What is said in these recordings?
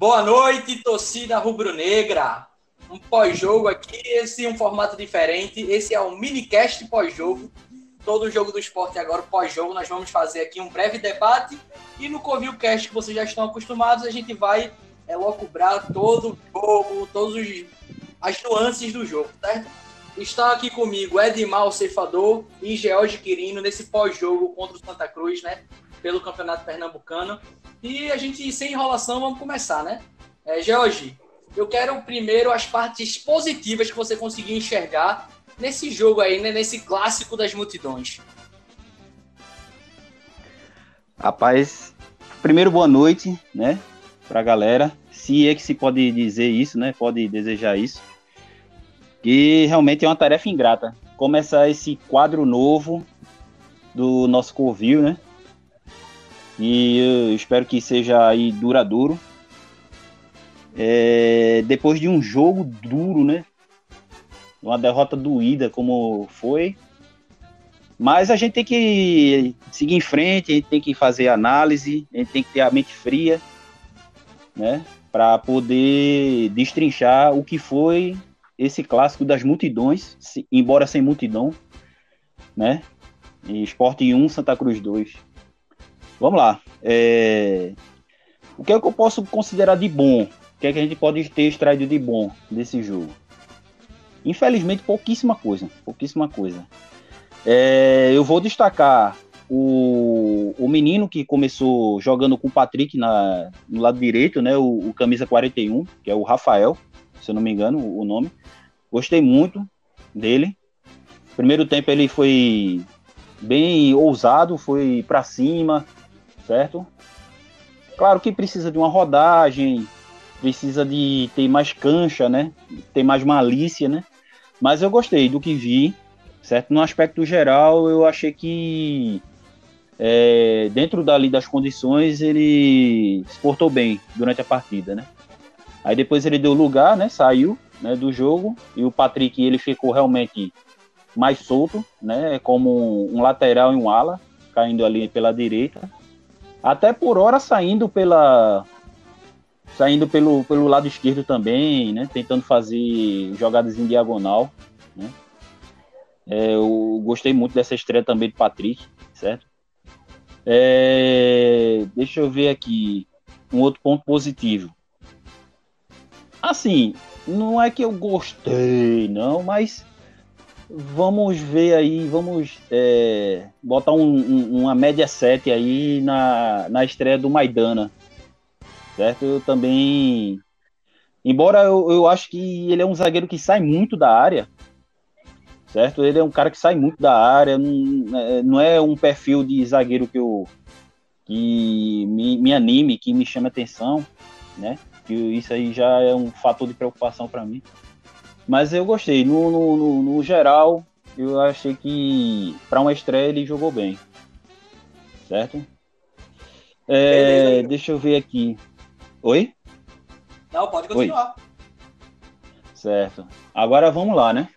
Boa noite, torcida rubro-negra. Um pós-jogo aqui, esse um formato diferente. Esse é o minicast pós-jogo. Todo jogo do esporte agora, pós-jogo, nós vamos fazer aqui um breve debate. E no Covil Cast, que vocês já estão acostumados, a gente vai é, locubrar todo o jogo, todas as nuances do jogo, certo? Está aqui comigo Edmar, o ceifador, e George Quirino nesse pós-jogo contra o Santa Cruz, né? Pelo Campeonato Pernambucano. E a gente, sem enrolação, vamos começar, né? É, George, eu quero primeiro as partes positivas que você conseguiu enxergar nesse jogo aí, né? Nesse clássico das multidões. Rapaz, primeiro boa noite, né? Pra galera. Se é que se pode dizer isso, né? Pode desejar isso. E realmente é uma tarefa ingrata. Começar esse quadro novo do nosso Covil, né? E eu espero que seja aí duradouro. É, depois de um jogo duro, né? Uma derrota doída como foi. Mas a gente tem que seguir em frente, a gente tem que fazer análise, a gente tem que ter a mente fria, né? Para poder destrinchar o que foi esse clássico das multidões, embora sem multidão, né? Esporte 1, Santa Cruz 2. Vamos lá. É... O que é que eu posso considerar de bom? O que é que a gente pode ter extraído de bom desse jogo? Infelizmente, pouquíssima coisa. Pouquíssima coisa. É... Eu vou destacar o, o menino que começou jogando com o Patrick na, no lado direito, né? O, o camisa 41, que é o Rafael, se eu não me engano, o nome. Gostei muito dele. Primeiro tempo ele foi bem ousado, foi para cima, certo? Claro que precisa de uma rodagem, precisa de ter mais cancha, né? Ter mais malícia, né? Mas eu gostei do que vi, certo? No aspecto geral, eu achei que é, dentro dali das condições ele se portou bem durante a partida, né? Aí depois ele deu lugar, né? Saiu né, do jogo e o Patrick ele ficou realmente mais solto, né? Como um lateral e um ala, caindo ali pela direita até por hora saindo pela saindo pelo, pelo lado esquerdo também, né? Tentando fazer jogadas em diagonal, né? É, eu gostei muito dessa estreia também do Patrick, certo? É, deixa eu ver aqui um outro ponto positivo. Assim, não é que eu gostei, não, mas Vamos ver aí, vamos é, botar um, um, uma média 7 aí na, na estreia do Maidana. Certo? Eu também. Embora eu, eu acho que ele é um zagueiro que sai muito da área. Certo? Ele é um cara que sai muito da área. Não, é, não é um perfil de zagueiro que eu que me, me anime, que me chame atenção, né? Que isso aí já é um fator de preocupação para mim. Mas eu gostei. No, no, no, no geral, eu achei que para uma estreia ele jogou bem. Certo? É, deixa eu ver aqui. Oi? Não, pode continuar. Oi. Certo. Agora vamos lá, né?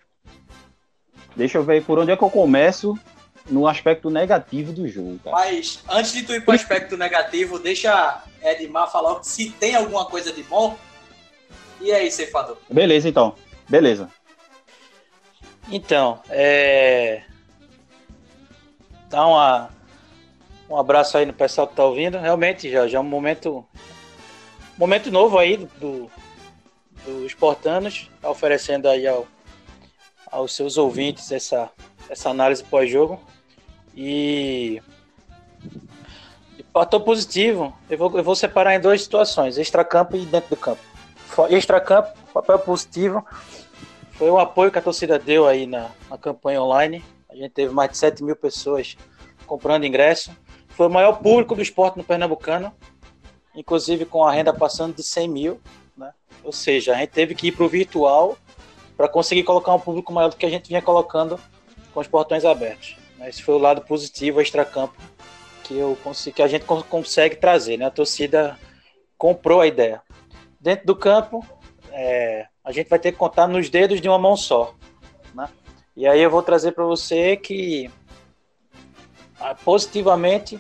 Deixa eu ver por onde é que eu começo no aspecto negativo do jogo. Cara. Mas antes de tu ir para o aspecto negativo, deixa Edmar falar se tem alguma coisa de bom. E aí, ceifador? Beleza, então. Beleza. Então, é... Dá uma... um abraço aí no pessoal que tá ouvindo. Realmente, já, já é um momento. Momento novo aí do, do, Esportanos, tá oferecendo aí ao, aos seus ouvintes essa, essa análise pós-jogo. E. Fator positivo, eu vou, eu vou separar em duas situações: extra-campo e dentro do campo. Extra-campo, papel positivo foi o apoio que a torcida deu aí na, na campanha online. A gente teve mais de 7 mil pessoas comprando ingresso. Foi o maior público do esporte no Pernambucano, inclusive com a renda passando de 100 mil. Né? Ou seja, a gente teve que ir para o virtual para conseguir colocar um público maior do que a gente vinha colocando com os portões abertos. Esse foi o lado positivo, extra-campo, que, eu que a gente consegue trazer. Né? A torcida comprou a ideia. Dentro do campo, é, a gente vai ter que contar nos dedos de uma mão só. Né? E aí eu vou trazer para você que ah, positivamente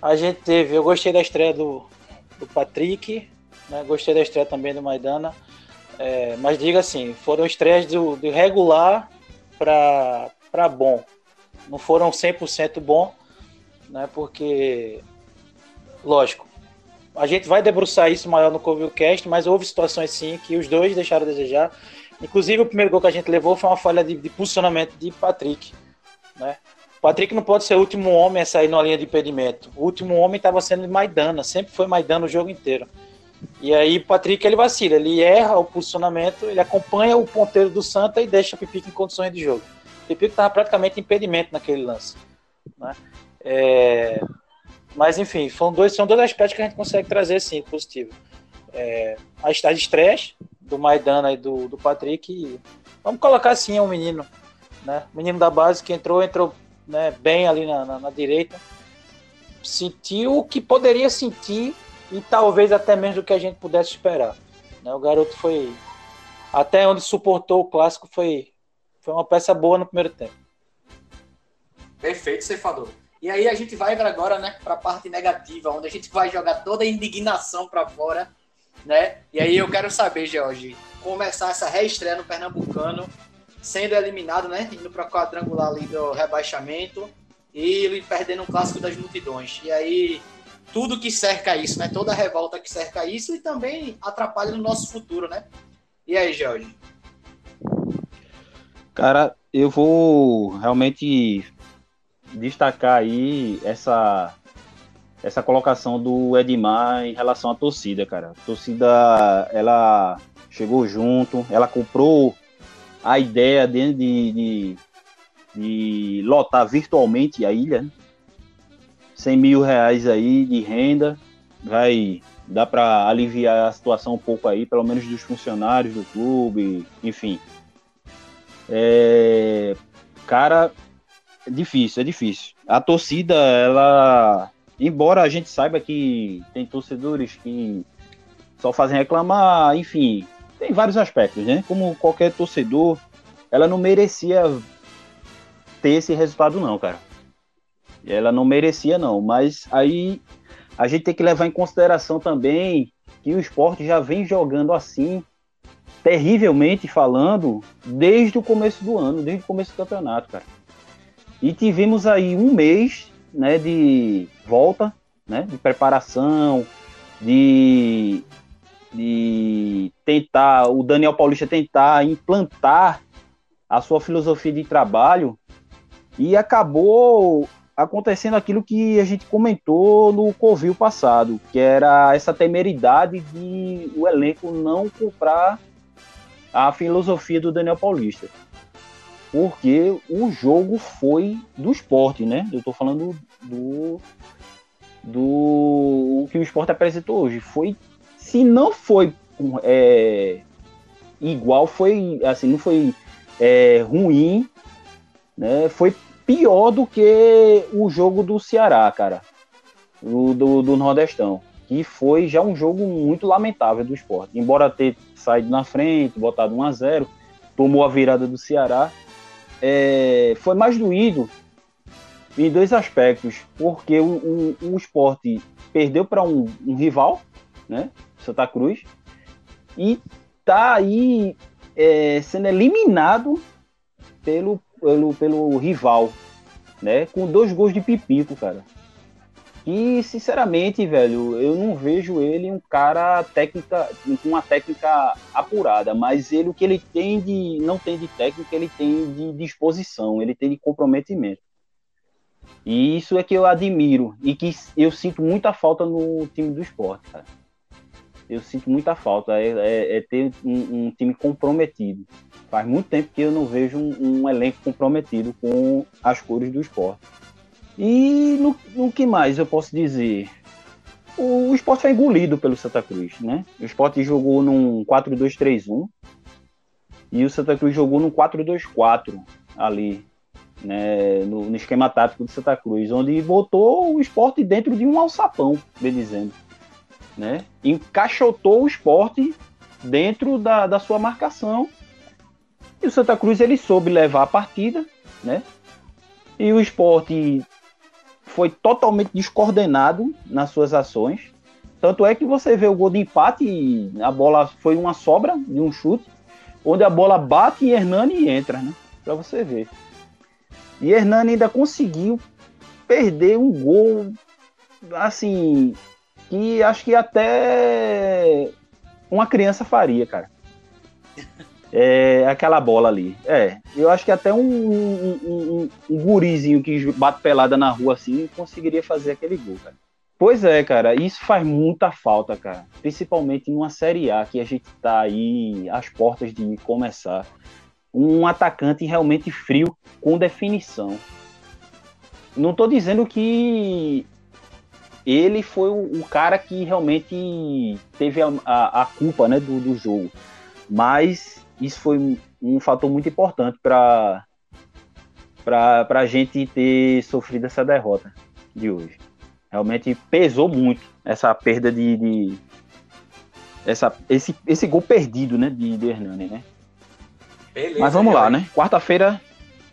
a gente teve, eu gostei da estreia do, do Patrick, né? Gostei da estreia também do Maidana. É, mas diga assim, foram estreias do, do regular para bom. Não foram 100% bom, né? Porque, lógico, a gente vai debruçar isso maior no Covilcast, mas houve situações sim que os dois deixaram a desejar. Inclusive, o primeiro gol que a gente levou foi uma falha de, de posicionamento de Patrick. Né? O Patrick não pode ser o último homem a sair na linha de impedimento. O último homem estava sendo Maidana, sempre foi Maidana o jogo inteiro. E aí o Patrick ele vacila, ele erra o posicionamento, ele acompanha o ponteiro do Santa e deixa o Pipico em condições de jogo. O Pipico estava praticamente impedimento naquele lance. Né? É... Mas enfim, são dois, são dois aspectos que a gente consegue trazer sim, positivo. É... As, as estreias do Maidana e do, do Patrick. E... vamos colocar assim, é um menino. Né? Menino da base que entrou, entrou né, bem ali na, na, na direita. Sentiu o que poderia sentir e talvez até menos do que a gente pudesse esperar. Né? O garoto foi até onde suportou o clássico foi foi uma peça boa no primeiro tempo. Perfeito, Ceifador. E aí a gente vai agora, né, para a parte negativa, onde a gente vai jogar toda a indignação para fora, né? E aí eu quero saber, George, começar essa reestreia no Pernambucano, sendo eliminado, né, indo para quadrangular ali do rebaixamento e perdendo um clássico das multidões. E aí tudo que cerca isso, né? Toda a revolta que cerca isso e também atrapalha no nosso futuro, né? E aí, Jorge? Cara, eu vou realmente destacar aí essa essa colocação do Edmar em relação à torcida, cara. A torcida, ela chegou junto, ela comprou a ideia de, de, de, de lotar virtualmente a ilha, né? 100 mil reais aí de renda, vai dar para aliviar a situação um pouco aí, pelo menos dos funcionários do clube, enfim. É, cara, é difícil, é difícil. A torcida, ela, embora a gente saiba que tem torcedores que só fazem reclamar, enfim, tem vários aspectos, né? Como qualquer torcedor, ela não merecia ter esse resultado não, cara. Ela não merecia, não. Mas aí a gente tem que levar em consideração também que o esporte já vem jogando assim, terrivelmente falando, desde o começo do ano, desde o começo do campeonato, cara. E tivemos aí um mês né, de volta, né, de preparação, de, de tentar, o Daniel Paulista tentar implantar a sua filosofia de trabalho e acabou acontecendo aquilo que a gente comentou no Covil passado, que era essa temeridade de o elenco não comprar a filosofia do Daniel Paulista. Porque o jogo foi do esporte, né? Eu tô falando do, do o que o esporte apresentou hoje. Foi, se não foi é, igual, foi assim, não foi é, ruim, né? Foi pior do que o jogo do Ceará, cara. Do, do, do, Nordestão. Que foi já um jogo muito lamentável do esporte. Embora ter saído na frente, botado 1 a 0 tomou a virada do Ceará. É, foi mais doído em dois aspectos. Porque o, o, o esporte perdeu para um, um rival, né? Santa Cruz. E tá aí é, sendo eliminado pelo pelo, pelo rival, né? Com dois gols de pipico, cara. E, sinceramente, velho, eu não vejo ele um cara técnica, com uma técnica apurada, mas ele o que ele tem de. não tem de técnica, ele tem de disposição, ele tem de comprometimento. E isso é que eu admiro e que eu sinto muita falta no time do esporte, cara. Eu sinto muita falta, é, é, é ter um, um time comprometido. Faz muito tempo que eu não vejo um, um elenco comprometido com as cores do esporte. E no, no que mais eu posso dizer? O, o esporte foi engolido pelo Santa Cruz, né? O esporte jogou num 4-2-3-1 e o Santa Cruz jogou num 4-2-4 ali, né, no, no, esquema tático do Santa Cruz, onde botou o esporte dentro de um alçapão, bem dizendo. Né? Encaixotou o esporte dentro da, da sua marcação e o Santa Cruz ele soube levar a partida, né? E o esporte foi totalmente descoordenado nas suas ações. Tanto é que você vê o gol de empate, a bola foi uma sobra de um chute, onde a bola bate em Hernani e entra, né? Pra você ver. E Hernani ainda conseguiu perder um gol, assim, que acho que até uma criança faria, cara. É aquela bola ali. É, eu acho que até um, um, um, um gurizinho que bate pelada na rua assim conseguiria fazer aquele gol, cara. Pois é, cara, isso faz muita falta, cara. Principalmente numa Série A que a gente tá aí às portas de começar. Um atacante realmente frio, com definição. Não tô dizendo que ele foi o, o cara que realmente teve a, a, a culpa né, do, do jogo. Mas isso foi um fator muito importante para a gente ter sofrido essa derrota de hoje realmente pesou muito essa perda de, de essa, esse, esse gol perdido, né, de, de Hernani, né? Beleza, Mas vamos lá, né? Quarta-feira,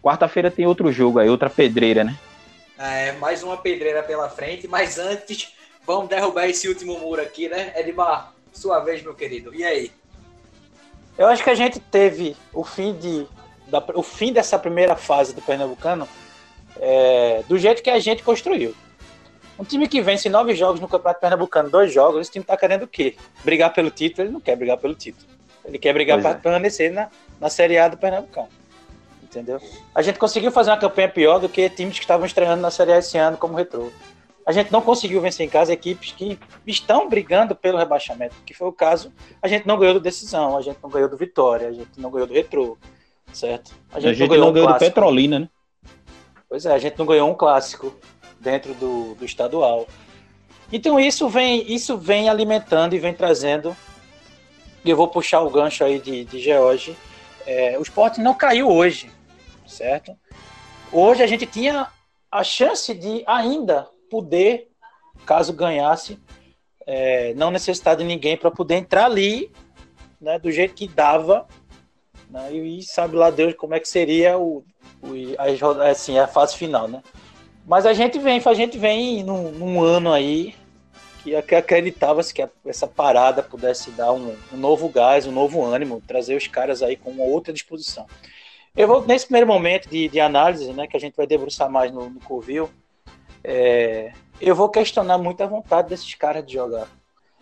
quarta-feira tem outro jogo aí, outra pedreira, né? É, mais uma pedreira pela frente, mas antes, vamos derrubar esse último muro aqui, né? Edmar, sua vez, meu querido. E aí? Eu acho que a gente teve o fim de da, o fim dessa primeira fase do Pernambucano é, do jeito que a gente construiu. Um time que vence nove jogos no Campeonato Pernambucano, dois jogos, esse time tá querendo o quê? Brigar pelo título? Ele não quer brigar pelo título. Ele quer brigar para é. permanecer na, na Série A do Pernambucano. Entendeu? A gente conseguiu fazer uma campanha pior do que times que estavam estreando na Série A esse ano, como o Retro. A gente não conseguiu vencer em casa equipes que estão brigando pelo rebaixamento, que foi o caso. A gente não ganhou do Decisão, a gente não ganhou do Vitória, a gente não ganhou do Retro, certo? A gente, a gente não ganhou, não ganhou um do Petrolina, né? Pois é, a gente não ganhou um clássico dentro do, do estadual. Então isso vem, isso vem alimentando e vem trazendo. E eu vou puxar o gancho aí de, de George. É, o esporte não caiu hoje, certo? Hoje a gente tinha a chance de ainda poder, caso ganhasse, é, não necessitar de ninguém para poder entrar ali, né, do jeito que dava, né, e sabe lá Deus como é que seria o, o a, assim, a fase final, né? Mas a gente vem, a gente vem num, num ano aí que acreditava-se que essa parada pudesse dar um, um, novo gás, um novo ânimo, trazer os caras aí com uma outra disposição. Eu vou, nesse primeiro momento de, de análise, né, que a gente vai debruçar mais no, no Covil, é, eu vou questionar muito a vontade desses caras de jogar.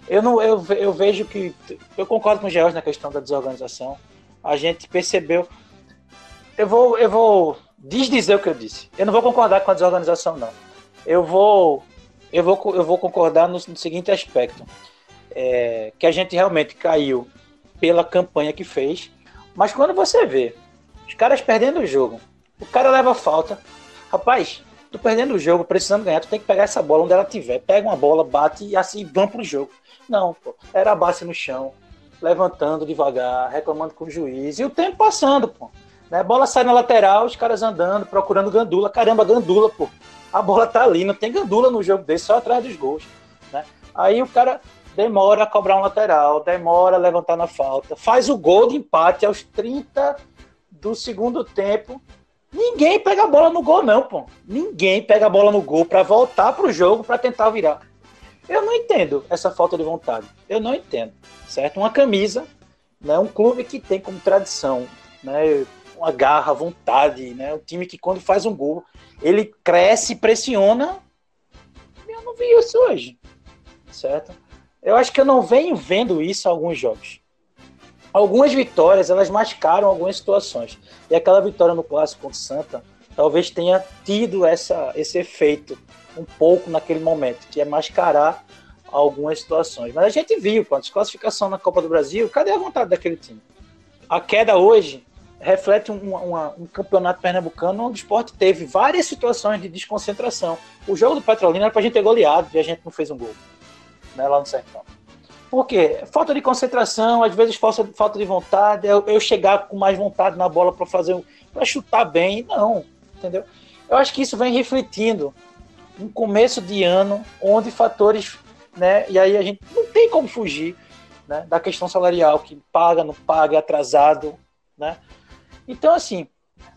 Eu, não, eu, eu vejo que. Eu concordo com o George na questão da desorganização. A gente percebeu. Eu vou, eu vou desdizer o que eu disse. Eu não vou concordar com a desorganização, não. Eu vou, eu vou, eu vou concordar no, no seguinte aspecto: é, que a gente realmente caiu pela campanha que fez, mas quando você vê os caras perdendo o jogo, o cara leva falta, rapaz. Tu perdendo o jogo, precisando ganhar, tu tem que pegar essa bola onde ela tiver. Pega uma bola, bate e assim vamos pro jogo. Não, pô. Era a base no chão, levantando devagar, reclamando com o juiz. E o tempo passando, pô. Né? Bola sai na lateral, os caras andando, procurando gandula. Caramba, gandula, pô. A bola tá ali, não tem gandula no jogo desse, só atrás dos gols. Né? Aí o cara demora a cobrar um lateral, demora a levantar na falta, faz o gol de empate aos 30 do segundo tempo. Ninguém pega a bola no gol, não, pô. Ninguém pega a bola no gol para voltar pro jogo para tentar virar. Eu não entendo essa falta de vontade. Eu não entendo, certo? Uma camisa, né? Um clube que tem como tradição, né? uma garra, vontade, né? O time que quando faz um gol, ele cresce, pressiona. Eu não vi isso hoje, certo? Eu acho que eu não venho vendo isso em alguns jogos. Algumas vitórias, elas mascaram algumas situações. E aquela vitória no clássico contra o Santa, talvez tenha tido essa, esse efeito um pouco naquele momento, que é mascarar algumas situações. Mas a gente viu, com a desclassificação na Copa do Brasil, cadê a vontade daquele time? A queda hoje reflete um, uma, um campeonato pernambucano onde o esporte teve várias situações de desconcentração. O jogo do Petrolina era pra gente ter goleado e a gente não fez um gol né, lá no Sertão. Por quê? Falta de concentração, às vezes falta, falta de vontade, eu, eu chegar com mais vontade na bola para fazer para chutar bem, não, entendeu? Eu acho que isso vem refletindo um começo de ano onde fatores, né, e aí a gente não tem como fugir, né, da questão salarial que paga, não paga, é atrasado, né? Então, assim,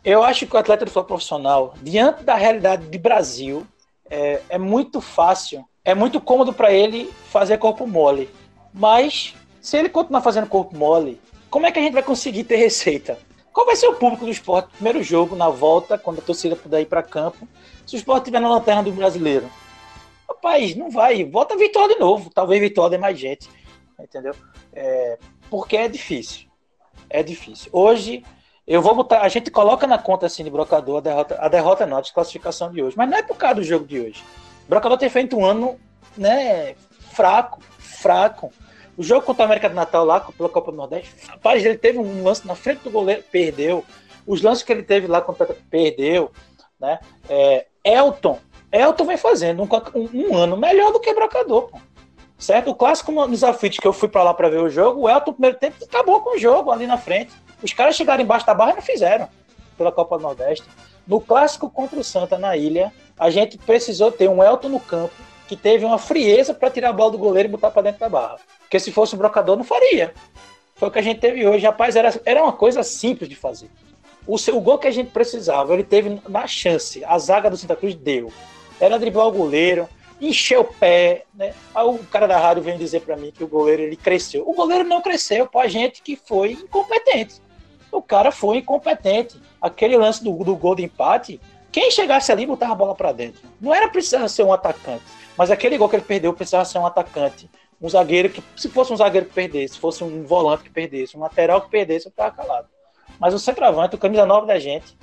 eu acho que o atleta de futebol profissional, diante da realidade de Brasil, é, é muito fácil é muito cômodo para ele fazer corpo mole. Mas, se ele continuar fazendo corpo mole, como é que a gente vai conseguir ter receita? Qual vai ser o público do esporte? Primeiro jogo, na volta, quando a torcida puder ir para campo, se o esporte estiver na lanterna do brasileiro. Rapaz, não vai. Volta Vitória de novo. Talvez Vitória dê mais gente. Entendeu? É, porque é difícil. É difícil. Hoje, eu vou botar. A gente coloca na conta assim de brocador a derrota, a derrota não, a desclassificação de hoje. Mas não é por causa do jogo de hoje. Brocador tem feito um ano né, fraco, fraco. O jogo contra a América do Natal lá, pela Copa do Nordeste, rapaz, ele teve um lance na frente do goleiro, perdeu. Os lances que ele teve lá perdeu, né? É, Elton, Elton vem fazendo um, um, um, ano melhor do que Brocador, pô. Certo? O clássico nos aflitos que eu fui para lá para ver o jogo, o Elton, no primeiro tempo, acabou com o jogo ali na frente. Os caras chegaram embaixo da barra e não fizeram pela Copa do Nordeste. No clássico contra o Santa na ilha, a gente precisou ter um Elton no campo que teve uma frieza para tirar a bola do goleiro e botar para dentro da barra. Porque se fosse um brocador, não faria. Foi o que a gente teve hoje. Rapaz, era, era uma coisa simples de fazer. O, seu, o gol que a gente precisava, ele teve na chance. A zaga do Santa Cruz deu. Era driblar o goleiro, encher o pé, né? Aí o cara da rádio vem dizer para mim que o goleiro ele cresceu. O goleiro não cresceu para a gente que foi incompetente. O cara foi incompetente. Aquele lance do, do gol de empate, quem chegasse ali botava a bola para dentro. Não era precisar ser um atacante, mas aquele gol que ele perdeu precisava ser um atacante. Um zagueiro que, se fosse um zagueiro que perdesse, se fosse um volante que perdesse, um lateral que perdesse, eu ficava calado. Mas o centroavante, o camisa 9 da gente,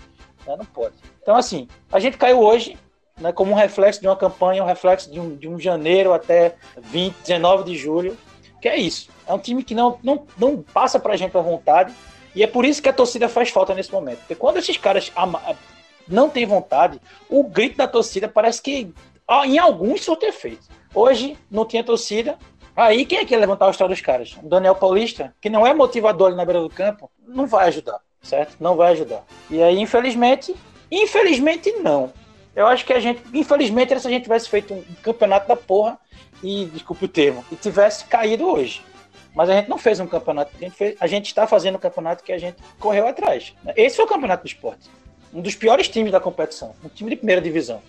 né, não pode. Então, assim, a gente caiu hoje, né, como um reflexo de uma campanha, um reflexo de um, de um janeiro até 20, 19 de julho, que é isso. É um time que não, não, não passa pra gente a vontade, e é por isso que a torcida faz falta nesse momento. Porque quando esses caras não têm vontade, o grito da torcida parece que em alguns ter efeito. Hoje não tinha torcida. Aí quem é que ia levantar o história dos caras? O Daniel Paulista, que não é motivador ali na beira do campo, não vai ajudar, certo? Não vai ajudar. E aí, infelizmente, infelizmente não. Eu acho que a gente, infelizmente, se a gente tivesse feito um campeonato da porra, e desculpe o termo, e tivesse caído hoje. Mas a gente não fez um campeonato, a gente, fez, a gente está fazendo um campeonato que a gente correu atrás. Esse foi o campeonato do esporte. Um dos piores times da competição, um time de primeira divisão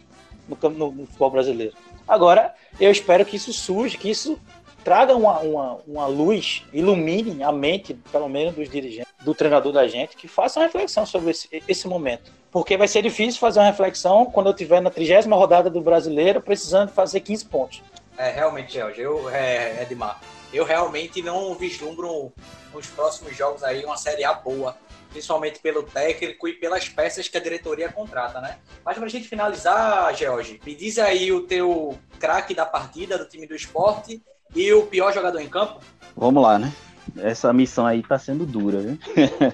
no, no, no futebol brasileiro. Agora, eu espero que isso surja, que isso traga uma, uma, uma luz, ilumine a mente, pelo menos, dos dirigentes, do treinador da gente, que faça uma reflexão sobre esse, esse momento. Porque vai ser difícil fazer uma reflexão quando eu estiver na trigésima rodada do brasileiro, precisando fazer 15 pontos. É, realmente, Jorge, eu, é, Edmar, eu realmente não vislumbro nos próximos jogos aí uma Série A boa principalmente pelo técnico e pelas peças que a diretoria contrata, né? Mas para a gente finalizar, George, me diz aí o teu craque da partida do time do esporte e o pior jogador em campo. Vamos lá, né? Essa missão aí tá sendo dura, viu? É.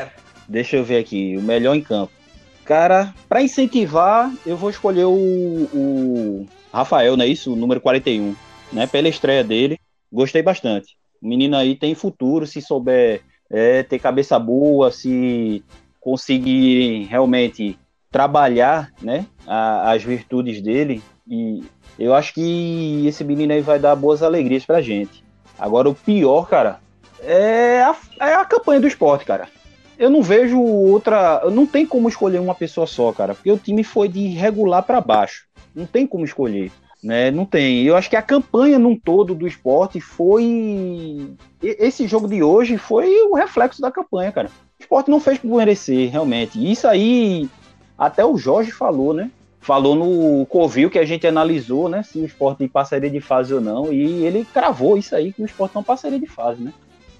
Deixa eu ver aqui, o melhor em campo. Cara, para incentivar, eu vou escolher o, o Rafael, não é isso? O número 41, né? Pela estreia dele, gostei bastante. O menino aí tem futuro, se souber é, ter cabeça boa, se conseguir realmente trabalhar né, a, as virtudes dele. E eu acho que esse menino aí vai dar boas alegrias pra gente. Agora, o pior, cara, é a, é a campanha do esporte, cara. Eu não vejo outra. Não tem como escolher uma pessoa só, cara, porque o time foi de regular para baixo. Não tem como escolher né? Não tem. Eu acho que a campanha num todo do esporte foi. Esse jogo de hoje foi o reflexo da campanha, cara. O esporte não fez por merecer, realmente. Isso aí, até o Jorge falou, né? Falou no Covil que a gente analisou, né? Se o esporte passaria de fase ou não. E ele cravou isso aí, que o esporte não passaria de fase, né?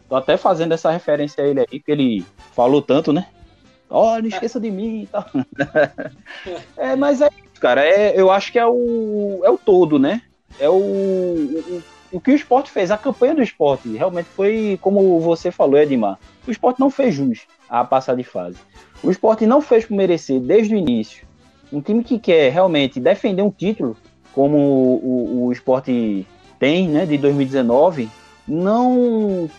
Tô até fazendo essa referência a ele aí, que ele falou tanto, né? Ó, oh, não esqueça de mim e tal. é, mas é cara. É, eu acho que é o, é o todo, né? É o, o, o que o esporte fez, a campanha do esporte. Realmente foi, como você falou, Edmar. O esporte não fez jus a passar de fase. O esporte não fez por merecer desde o início. Um time que quer realmente defender um título, como o, o, o esporte tem, né, de 2019, não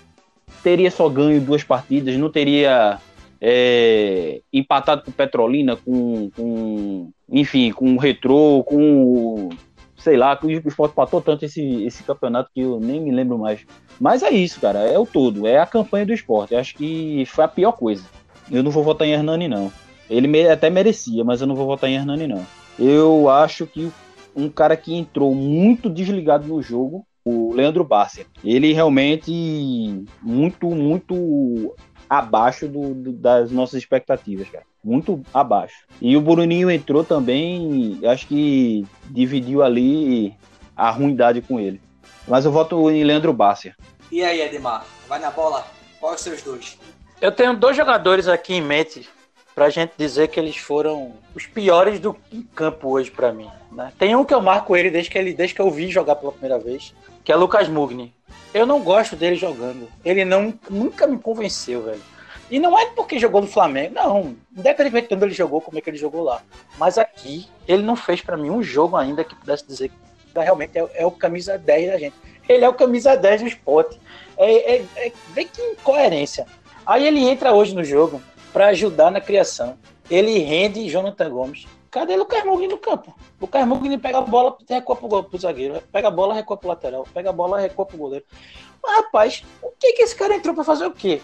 teria só ganho duas partidas, não teria é, empatado com Petrolina, com, com, enfim, com o Retrô, com sei lá, que o esporte patou tanto esse, esse campeonato que eu nem me lembro mais. Mas é isso, cara, é o todo, é a campanha do esporte. Eu acho que foi a pior coisa. Eu não vou votar em Hernani, não. Ele até merecia, mas eu não vou votar em Hernani, não. Eu acho que um cara que entrou muito desligado no jogo, o Leandro Bárcia. Ele realmente muito, muito abaixo do, do, das nossas expectativas, cara. Muito abaixo. E o Bruninho entrou também, acho que dividiu ali a ruindade com ele. Mas eu voto em Leandro Bárcia. E aí, Edmar? Vai na bola? Quais os seus dois? Eu tenho dois jogadores aqui em mente pra gente dizer que eles foram os piores do campo hoje para mim. Né? Tem um que eu marco ele desde que, ele desde que eu vi jogar pela primeira vez, que é Lucas Mugni. Eu não gosto dele jogando. Ele não, nunca me convenceu, velho. E não é porque jogou no Flamengo, não. Independentemente de onde ele jogou, como é que ele jogou lá. Mas aqui, ele não fez para mim um jogo ainda que pudesse dizer que realmente é, é, o camisa 10 da gente. Ele é o camisa 10 do esporte. É, é, é, vê que incoerência. Aí ele entra hoje no jogo para ajudar na criação. Ele rende Jonathan Gomes. Cadê Lucas Mugni no campo? Lucas Mugni pega a bola, recua pro, pro zagueiro. Pega a bola, recua pro lateral. Pega a bola, recua pro goleiro. Mas, rapaz, o que que esse cara entrou para fazer o quê?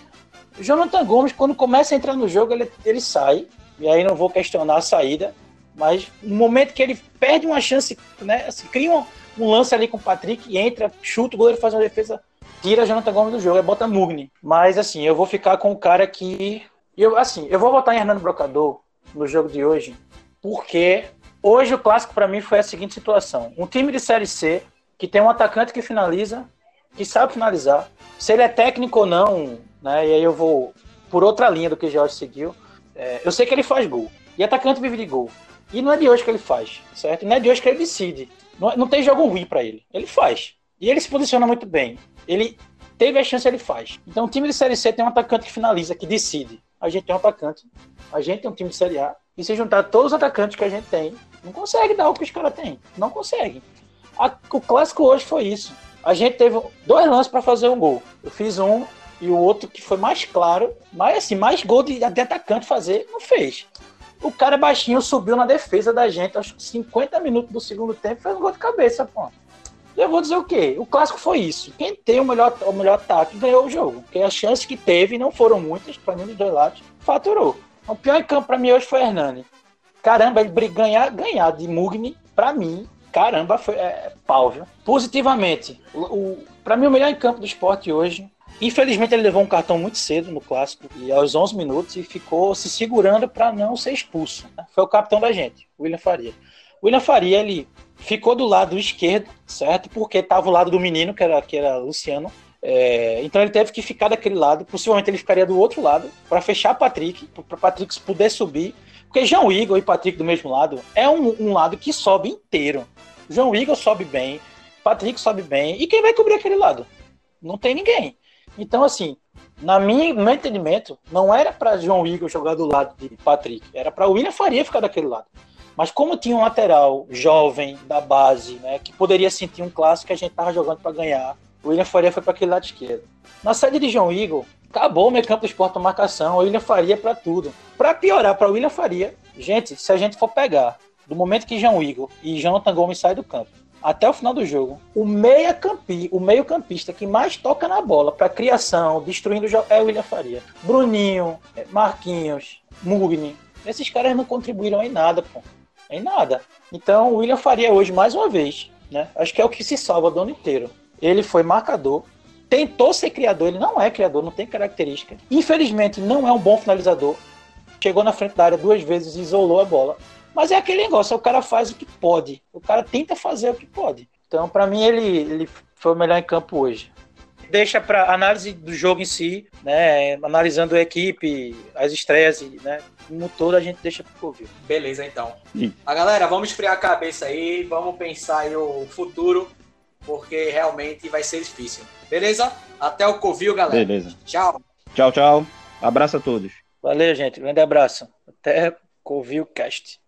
Jonathan Gomes, quando começa a entrar no jogo, ele, ele sai. E aí não vou questionar a saída. Mas no momento que ele perde uma chance, né? Assim, cria um, um lance ali com o Patrick e entra, chuta, o goleiro faz uma defesa, tira Jonathan Gomes do jogo, e bota Mugni. Mas assim, eu vou ficar com o cara que. Eu, assim, eu vou votar em Hernando Brocador no jogo de hoje, porque hoje o clássico para mim foi a seguinte situação: um time de Série C que tem um atacante que finaliza, que sabe finalizar, se ele é técnico ou não, né? E aí eu vou por outra linha do que o Jorge seguiu. É, eu sei que ele faz gol. E atacante vive de gol. E não é de hoje que ele faz, certo? não é de hoje que ele decide. Não, não tem jogo ruim para ele. Ele faz. E ele se posiciona muito bem. Ele teve a chance, ele faz. Então o time de Série C tem um atacante que finaliza, que decide. A gente tem um atacante. A gente tem um time de Série A. E se juntar todos os atacantes que a gente tem, não consegue dar o que os caras têm. Não consegue. A, o clássico hoje foi isso. A gente teve dois lances para fazer um gol. Eu fiz um e o outro que foi mais claro, mas assim, mais gol de, de atacante fazer, não fez. O cara baixinho subiu na defesa da gente, acho que 50 minutos do segundo tempo, fez um gol de cabeça, pô. Eu vou dizer o quê? O clássico foi isso. Quem tem o melhor, o melhor ataque ganhou o jogo. Porque as chances que teve, não foram muitas, para mim, dos dois lados, faturou. O pior em campo para mim hoje foi Hernani. Caramba, ele ganhar, ganhar de Mugni, para mim, caramba, foi é, pau, viu? Positivamente, o, o para mim, o melhor em campo do esporte hoje. Infelizmente, ele levou um cartão muito cedo no clássico, e aos 11 minutos, e ficou se segurando para não ser expulso. Né? Foi o capitão da gente, William Faria. William Faria, ele ficou do lado esquerdo, certo? Porque estava o lado do menino, que era, que era Luciano. É, então ele teve que ficar daquele lado. Possivelmente ele ficaria do outro lado para fechar Patrick, para Patrick poder subir. Porque João Igor e Patrick do mesmo lado é um, um lado que sobe inteiro. João Igor sobe bem, Patrick sobe bem. E quem vai cobrir aquele lado? Não tem ninguém. Então, assim, na minha, no meu entendimento, não era para João Igor jogar do lado de Patrick, era para William Faria ficar daquele lado. Mas como tinha um lateral jovem da base, né, que poderia sentir um clássico que a gente tava jogando para ganhar, o William Faria foi para aquele lado esquerdo. Na saída de João Igor, acabou o meio campo do esporte marcação, o William Faria para tudo. Para piorar para o William Faria, gente, se a gente for pegar do momento que João Igor e Jonathan Gomes saem do campo, até o final do jogo, o meia campi, o meio campista que mais toca na bola para criação, destruindo o jogo é o William Faria. Bruninho, Marquinhos, Mugni, esses caras não contribuíram em nada, pô. Em nada. Então o William Faria hoje, mais uma vez, né? Acho que é o que se salva do ano inteiro. Ele foi marcador, tentou ser criador, ele não é criador, não tem característica. Infelizmente, não é um bom finalizador. Chegou na frente da área duas vezes e isolou a bola. Mas é aquele negócio, o cara faz o que pode. O cara tenta fazer o que pode. Então, para mim, ele, ele foi o melhor em campo hoje. Deixa para análise do jogo em si, né? Analisando a equipe, as estreias, né? No todo a gente deixa pro Covil. Beleza, então. A galera, vamos esfriar a cabeça aí, vamos pensar aí o futuro, porque realmente vai ser difícil. Beleza? Até o Covil, galera. Beleza. Tchau. Tchau, tchau. Abraço a todos. Valeu, gente. Grande abraço. Até Covil Cast.